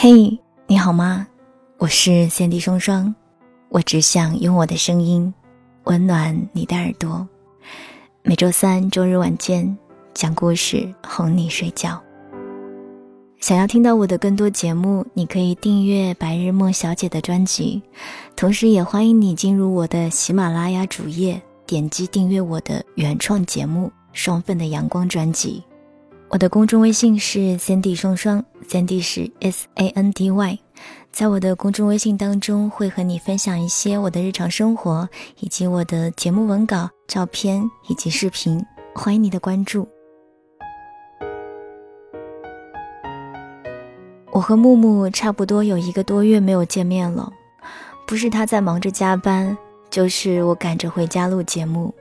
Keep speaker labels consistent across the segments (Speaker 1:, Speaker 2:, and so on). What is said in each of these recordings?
Speaker 1: 嘿，你好吗？我是三 D 双双，我只想用我的声音温暖你的耳朵。每周三、周日晚间讲故事哄你睡觉。想要听到我的更多节目，你可以订阅白日梦小姐的专辑，同时也欢迎你进入我的喜马拉雅主页，点击订阅我的原创节目《双份的阳光》专辑。我的公众微信是三 D 双双，三 D 是 S A N D Y，在我的公众微信当中会和你分享一些我的日常生活，以及我的节目文稿、照片以及视频，欢迎你的关注。我和木木差不多有一个多月没有见面了，不是他在忙着加班，就是我赶着回家录节目。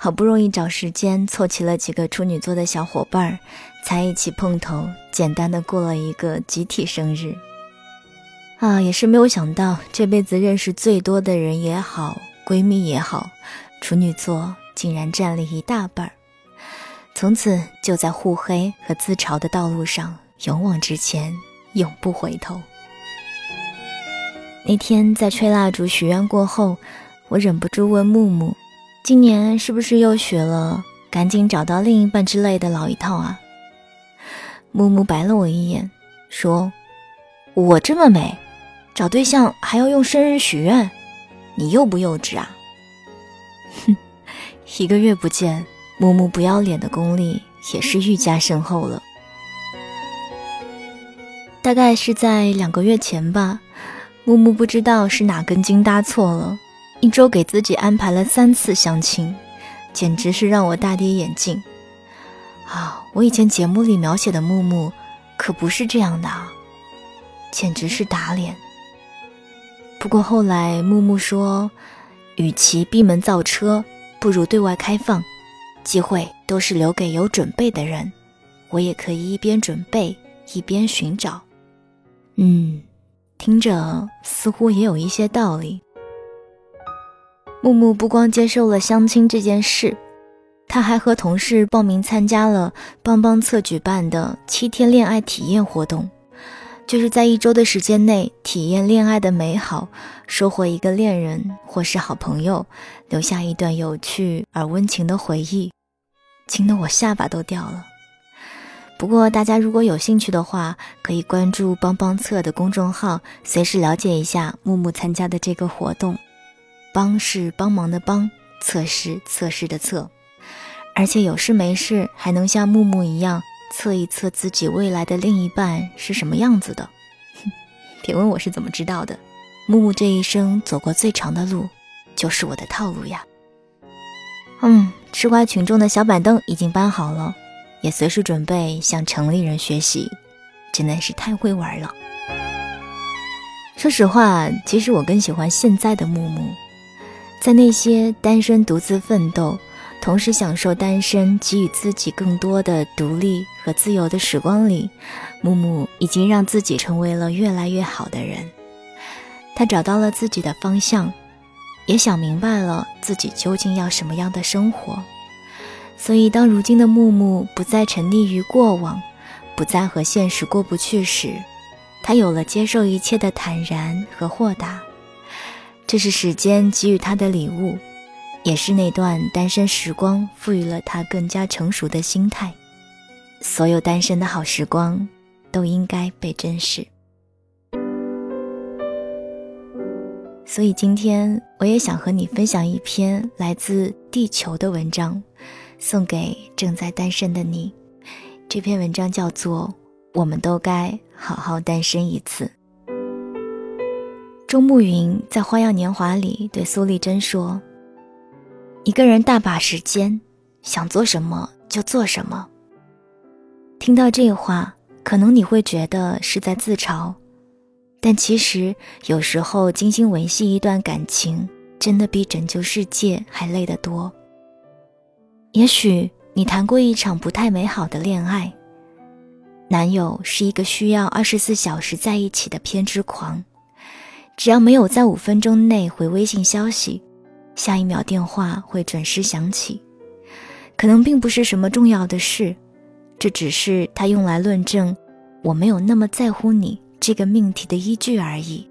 Speaker 1: 好不容易找时间凑齐了几个处女座的小伙伴儿，才一起碰头，简单的过了一个集体生日。啊，也是没有想到，这辈子认识最多的人也好，闺蜜也好，处女座竟然占了一大半儿。从此就在互黑和自嘲的道路上勇往直前，永不回头。那天在吹蜡烛许愿过后，我忍不住问木木。今年是不是又学了“赶紧找到另一半”之类的老一套啊？木木白了我一眼，说：“我这么美，找对象还要用生日许愿，你幼不幼稚啊？”哼，一个月不见，木木不要脸的功力也是愈加深厚了。大概是在两个月前吧，木木不知道是哪根筋搭错了。一周给自己安排了三次相亲，简直是让我大跌眼镜。啊，我以前节目里描写的木木，可不是这样的，简直是打脸。不过后来木木说，与其闭门造车，不如对外开放，机会都是留给有准备的人。我也可以一边准备一边寻找。嗯，听着似乎也有一些道理。木木不光接受了相亲这件事，他还和同事报名参加了帮帮测举办的七天恋爱体验活动，就是在一周的时间内体验恋爱的美好，收获一个恋人或是好朋友，留下一段有趣而温情的回忆，惊得我下巴都掉了。不过大家如果有兴趣的话，可以关注帮帮测的公众号，随时了解一下木木参加的这个活动。帮是帮忙的帮，测试测试的测，而且有事没事还能像木木一样测一测自己未来的另一半是什么样子的。别问我是怎么知道的，木木这一生走过最长的路，就是我的套路呀。嗯，吃瓜群众的小板凳已经搬好了，也随时准备向城里人学习，真的是太会玩了。说实话，其实我更喜欢现在的木木。在那些单身独自奋斗，同时享受单身给予自己更多的独立和自由的时光里，木木已经让自己成为了越来越好的人。他找到了自己的方向，也想明白了自己究竟要什么样的生活。所以，当如今的木木不再沉溺于过往，不再和现实过不去时，他有了接受一切的坦然和豁达。这是时间给予他的礼物，也是那段单身时光赋予了他更加成熟的心态。所有单身的好时光，都应该被珍视。所以今天我也想和你分享一篇来自地球的文章，送给正在单身的你。这篇文章叫做《我们都该好好单身一次》。周慕云在《花样年华》里对苏丽珍说：“一个人大把时间，想做什么就做什么。”听到这话，可能你会觉得是在自嘲，但其实有时候精心维系一段感情，真的比拯救世界还累得多。也许你谈过一场不太美好的恋爱，男友是一个需要二十四小时在一起的偏执狂。只要没有在五分钟内回微信消息，下一秒电话会准时响起。可能并不是什么重要的事，这只是他用来论证我没有那么在乎你这个命题的依据而已。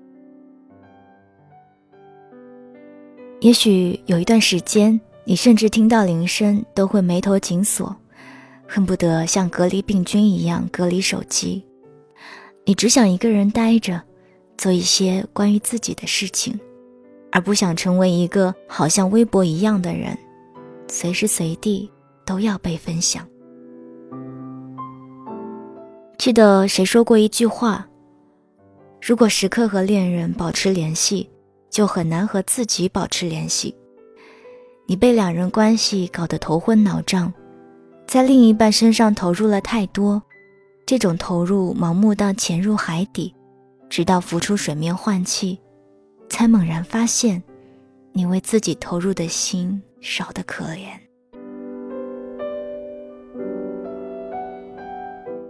Speaker 1: 也许有一段时间，你甚至听到铃声都会眉头紧锁，恨不得像隔离病菌一样隔离手机。你只想一个人待着，做一些关于自己的事情，而不想成为一个好像微博一样的人，随时随地都要被分享。记得谁说过一句话：“如果时刻和恋人保持联系，就很难和自己保持联系。你被两人关系搞得头昏脑胀，在另一半身上投入了太多。”这种投入盲目到潜入海底，直到浮出水面换气，才猛然发现，你为自己投入的心少得可怜。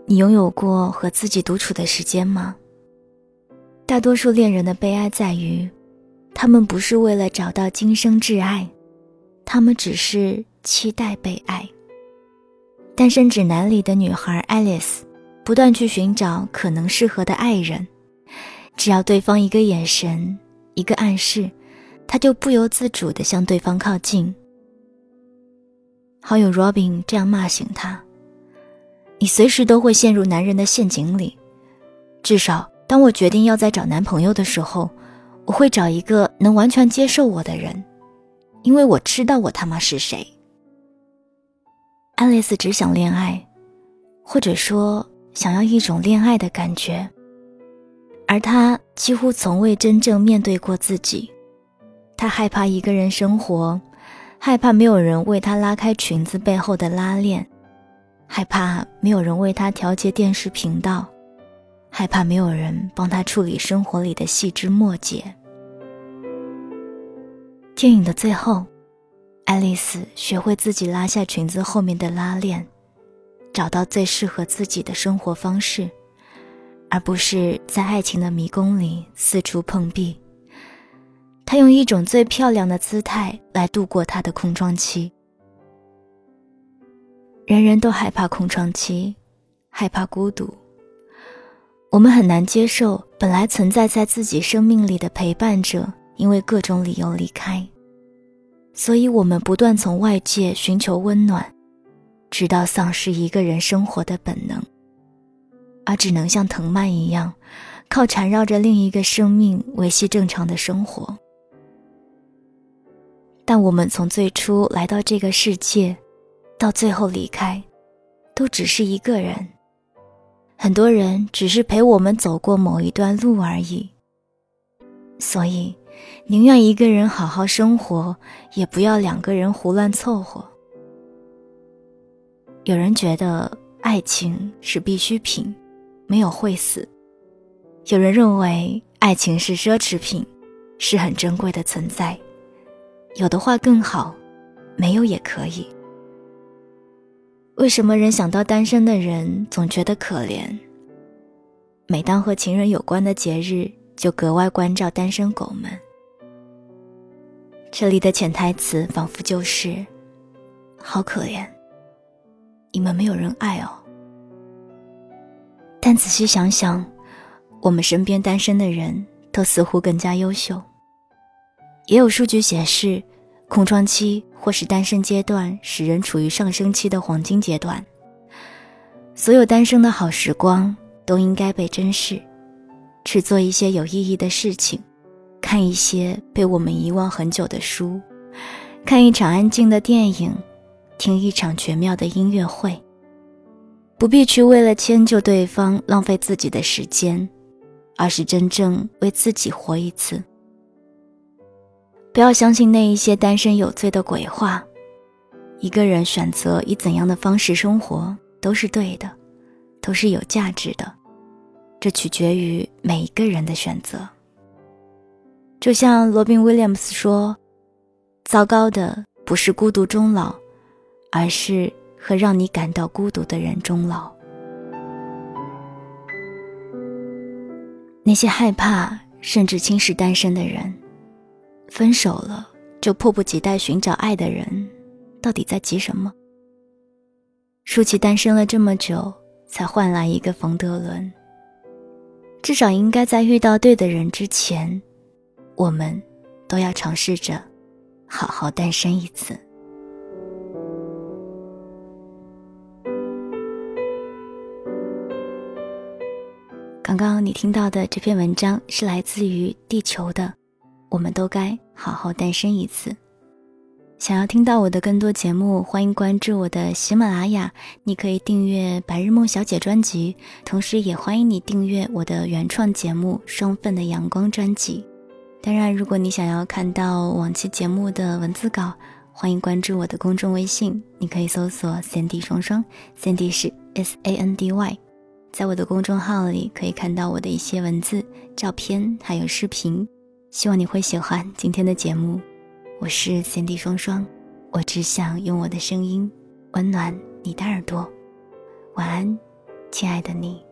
Speaker 1: 你拥有过和自己独处的时间吗？大多数恋人的悲哀在于，他们不是为了找到今生挚爱，他们只是期待被爱。单身指南里的女孩爱丽丝。不断去寻找可能适合的爱人，只要对方一个眼神、一个暗示，他就不由自主地向对方靠近。好友 Robin 这样骂醒他：“你随时都会陷入男人的陷阱里，至少当我决定要再找男朋友的时候，我会找一个能完全接受我的人，因为我知道我他妈是谁。”爱丽丝只想恋爱，或者说。想要一种恋爱的感觉，而他几乎从未真正面对过自己。他害怕一个人生活，害怕没有人为他拉开裙子背后的拉链，害怕没有人为他调节电视频道，害怕没有人帮他处理生活里的细枝末节。电影的最后，爱丽丝学会自己拉下裙子后面的拉链。找到最适合自己的生活方式，而不是在爱情的迷宫里四处碰壁。他用一种最漂亮的姿态来度过他的空窗期。人人都害怕空窗期，害怕孤独。我们很难接受本来存在在自己生命里的陪伴者因为各种理由离开，所以我们不断从外界寻求温暖。直到丧失一个人生活的本能，而只能像藤蔓一样，靠缠绕着另一个生命维系正常的生活。但我们从最初来到这个世界，到最后离开，都只是一个人。很多人只是陪我们走过某一段路而已。所以，宁愿一个人好好生活，也不要两个人胡乱凑合。有人觉得爱情是必需品，没有会死；有人认为爱情是奢侈品，是很珍贵的存在。有的话更好，没有也可以。为什么人想到单身的人总觉得可怜？每当和情人有关的节日，就格外关照单身狗们。这里的潜台词仿佛就是：好可怜。你们没有人爱哦。但仔细想想，我们身边单身的人都似乎更加优秀。也有数据显示，空窗期或是单身阶段使人处于上升期的黄金阶段。所有单身的好时光都应该被珍视，去做一些有意义的事情，看一些被我们遗忘很久的书，看一场安静的电影。听一场绝妙的音乐会，不必去为了迁就对方浪费自己的时间，而是真正为自己活一次。不要相信那一些单身有罪的鬼话，一个人选择以怎样的方式生活都是对的，都是有价值的，这取决于每一个人的选择。就像罗宾·威廉姆斯说：“糟糕的不是孤独终老。”而是和让你感到孤独的人终老。那些害怕甚至轻视单身的人，分手了就迫不及待寻找爱的人，到底在急什么？舒淇单身了这么久，才换来一个冯德伦。至少应该在遇到对的人之前，我们都要尝试着好好单身一次。刚刚你听到的这篇文章是来自于地球的，我们都该好好单身一次。想要听到我的更多节目，欢迎关注我的喜马拉雅。你可以订阅《白日梦小姐》专辑，同时也欢迎你订阅我的原创节目《双份的阳光》专辑。当然，如果你想要看到往期节目的文字稿，欢迎关注我的公众微信，你可以搜索 “Sandy 双双 ”，Sandy 是 S A N D Y。在我的公众号里可以看到我的一些文字、照片还有视频。希望你会喜欢今天的节目。我是 Cindy 双双，我只想用我的声音温暖你的耳朵。晚安，亲爱的你。